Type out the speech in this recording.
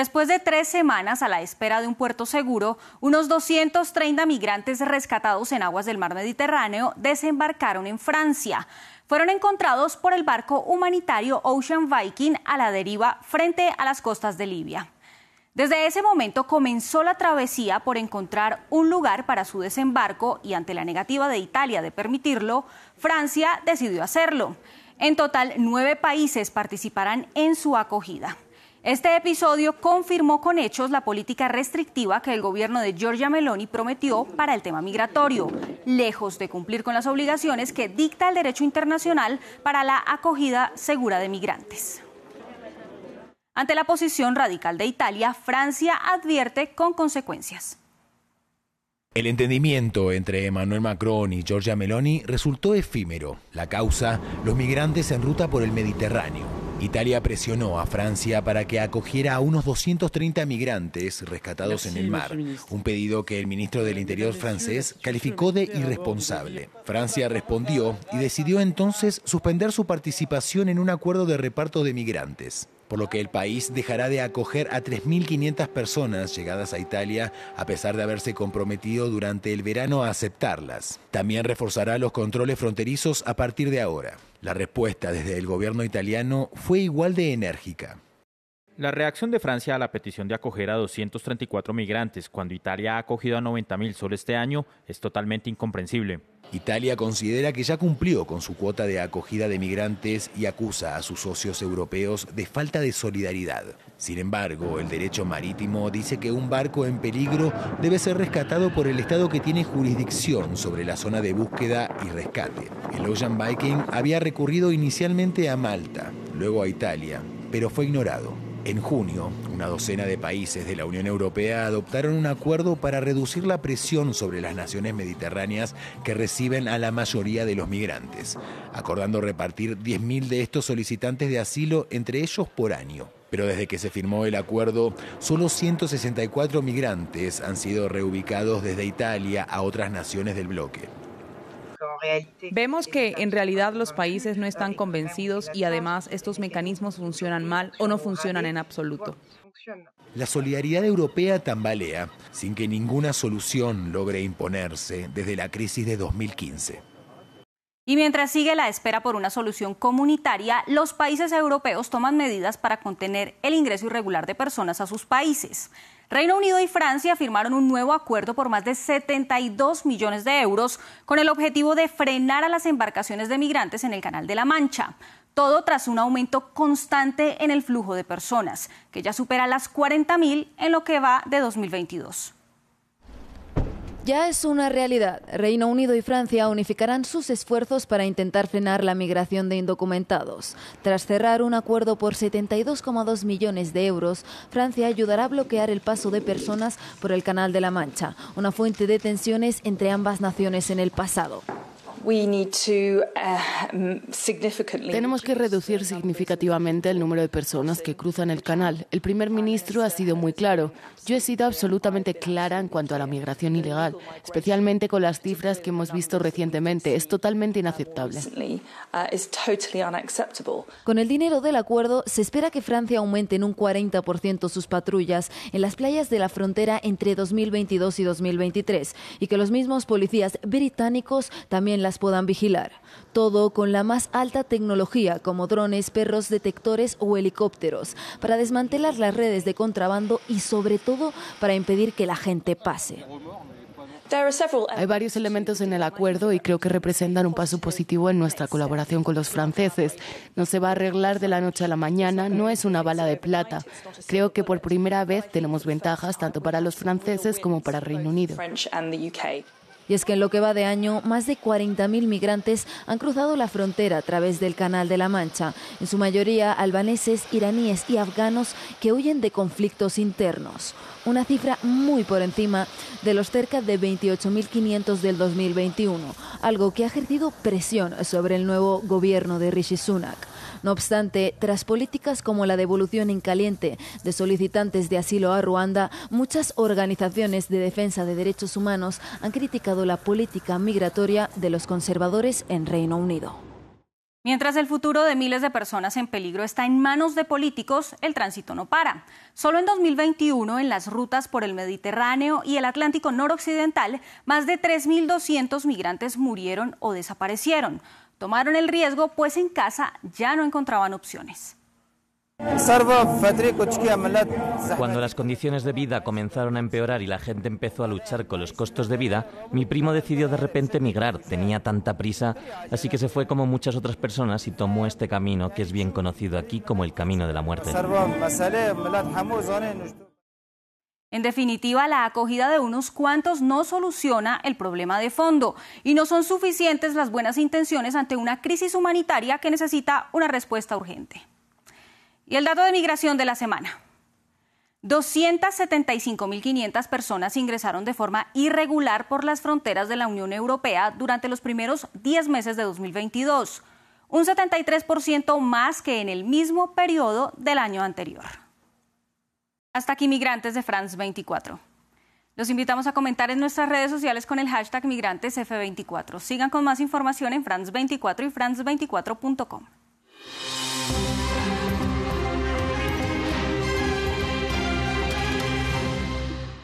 Después de tres semanas a la espera de un puerto seguro, unos 230 migrantes rescatados en aguas del mar Mediterráneo desembarcaron en Francia. Fueron encontrados por el barco humanitario Ocean Viking a la deriva frente a las costas de Libia. Desde ese momento comenzó la travesía por encontrar un lugar para su desembarco y ante la negativa de Italia de permitirlo, Francia decidió hacerlo. En total, nueve países participarán en su acogida. Este episodio confirmó con hechos la política restrictiva que el gobierno de Giorgia Meloni prometió para el tema migratorio, lejos de cumplir con las obligaciones que dicta el derecho internacional para la acogida segura de migrantes. Ante la posición radical de Italia, Francia advierte con consecuencias. El entendimiento entre Emmanuel Macron y Giorgia Meloni resultó efímero. La causa, los migrantes en ruta por el Mediterráneo. Italia presionó a Francia para que acogiera a unos 230 migrantes rescatados en el mar, un pedido que el ministro del Interior francés calificó de irresponsable. Francia respondió y decidió entonces suspender su participación en un acuerdo de reparto de migrantes por lo que el país dejará de acoger a 3.500 personas llegadas a Italia a pesar de haberse comprometido durante el verano a aceptarlas. También reforzará los controles fronterizos a partir de ahora. La respuesta desde el gobierno italiano fue igual de enérgica. La reacción de Francia a la petición de acoger a 234 migrantes cuando Italia ha acogido a 90.000 solo este año es totalmente incomprensible. Italia considera que ya cumplió con su cuota de acogida de migrantes y acusa a sus socios europeos de falta de solidaridad. Sin embargo, el derecho marítimo dice que un barco en peligro debe ser rescatado por el Estado que tiene jurisdicción sobre la zona de búsqueda y rescate. El Ocean Viking había recurrido inicialmente a Malta, luego a Italia, pero fue ignorado. En junio, una docena de países de la Unión Europea adoptaron un acuerdo para reducir la presión sobre las naciones mediterráneas que reciben a la mayoría de los migrantes, acordando repartir 10.000 de estos solicitantes de asilo entre ellos por año. Pero desde que se firmó el acuerdo, solo 164 migrantes han sido reubicados desde Italia a otras naciones del bloque. Vemos que en realidad los países no están convencidos y además estos mecanismos funcionan mal o no funcionan en absoluto. La solidaridad europea tambalea sin que ninguna solución logre imponerse desde la crisis de 2015. Y mientras sigue la espera por una solución comunitaria, los países europeos toman medidas para contener el ingreso irregular de personas a sus países. Reino Unido y Francia firmaron un nuevo acuerdo por más de 72 millones de euros con el objetivo de frenar a las embarcaciones de migrantes en el Canal de la Mancha. Todo tras un aumento constante en el flujo de personas, que ya supera las 40.000 en lo que va de 2022. Ya es una realidad. Reino Unido y Francia unificarán sus esfuerzos para intentar frenar la migración de indocumentados. Tras cerrar un acuerdo por 72,2 millones de euros, Francia ayudará a bloquear el paso de personas por el Canal de la Mancha, una fuente de tensiones entre ambas naciones en el pasado. Tenemos que reducir significativamente el número de personas que cruzan el canal. El primer ministro ha sido muy claro. Yo he sido absolutamente clara en cuanto a la migración ilegal, especialmente con las cifras que hemos visto recientemente. Es totalmente inaceptable. Con el dinero del acuerdo, se espera que Francia aumente en un 40% sus patrullas en las playas de la frontera entre 2022 y 2023 y que los mismos policías británicos también las puedan vigilar. Todo con la más alta tecnología como drones, perros detectores o helicópteros para desmantelar las redes de contrabando y sobre todo para impedir que la gente pase. Hay varios elementos en el acuerdo y creo que representan un paso positivo en nuestra colaboración con los franceses. No se va a arreglar de la noche a la mañana, no es una bala de plata. Creo que por primera vez tenemos ventajas tanto para los franceses como para Reino Unido. Y es que en lo que va de año, más de 40.000 migrantes han cruzado la frontera a través del Canal de la Mancha, en su mayoría albaneses, iraníes y afganos que huyen de conflictos internos. Una cifra muy por encima de los cerca de 28.500 del 2021, algo que ha ejercido presión sobre el nuevo gobierno de Rishi Sunak. No obstante, tras políticas como la devolución en caliente de solicitantes de asilo a Ruanda, muchas organizaciones de defensa de derechos humanos han criticado la política migratoria de los conservadores en Reino Unido. Mientras el futuro de miles de personas en peligro está en manos de políticos, el tránsito no para. Solo en 2021, en las rutas por el Mediterráneo y el Atlántico noroccidental, más de 3.200 migrantes murieron o desaparecieron. Tomaron el riesgo, pues en casa ya no encontraban opciones. Cuando las condiciones de vida comenzaron a empeorar y la gente empezó a luchar con los costos de vida, mi primo decidió de repente emigrar. Tenía tanta prisa, así que se fue como muchas otras personas y tomó este camino que es bien conocido aquí como el camino de la muerte. En definitiva, la acogida de unos cuantos no soluciona el problema de fondo y no son suficientes las buenas intenciones ante una crisis humanitaria que necesita una respuesta urgente. Y el dato de migración de la semana. 275.500 personas ingresaron de forma irregular por las fronteras de la Unión Europea durante los primeros 10 meses de 2022, un 73% más que en el mismo periodo del año anterior. Hasta aquí Migrantes de France 24. Los invitamos a comentar en nuestras redes sociales con el hashtag MigrantesF24. Sigan con más información en France24 y France24.com.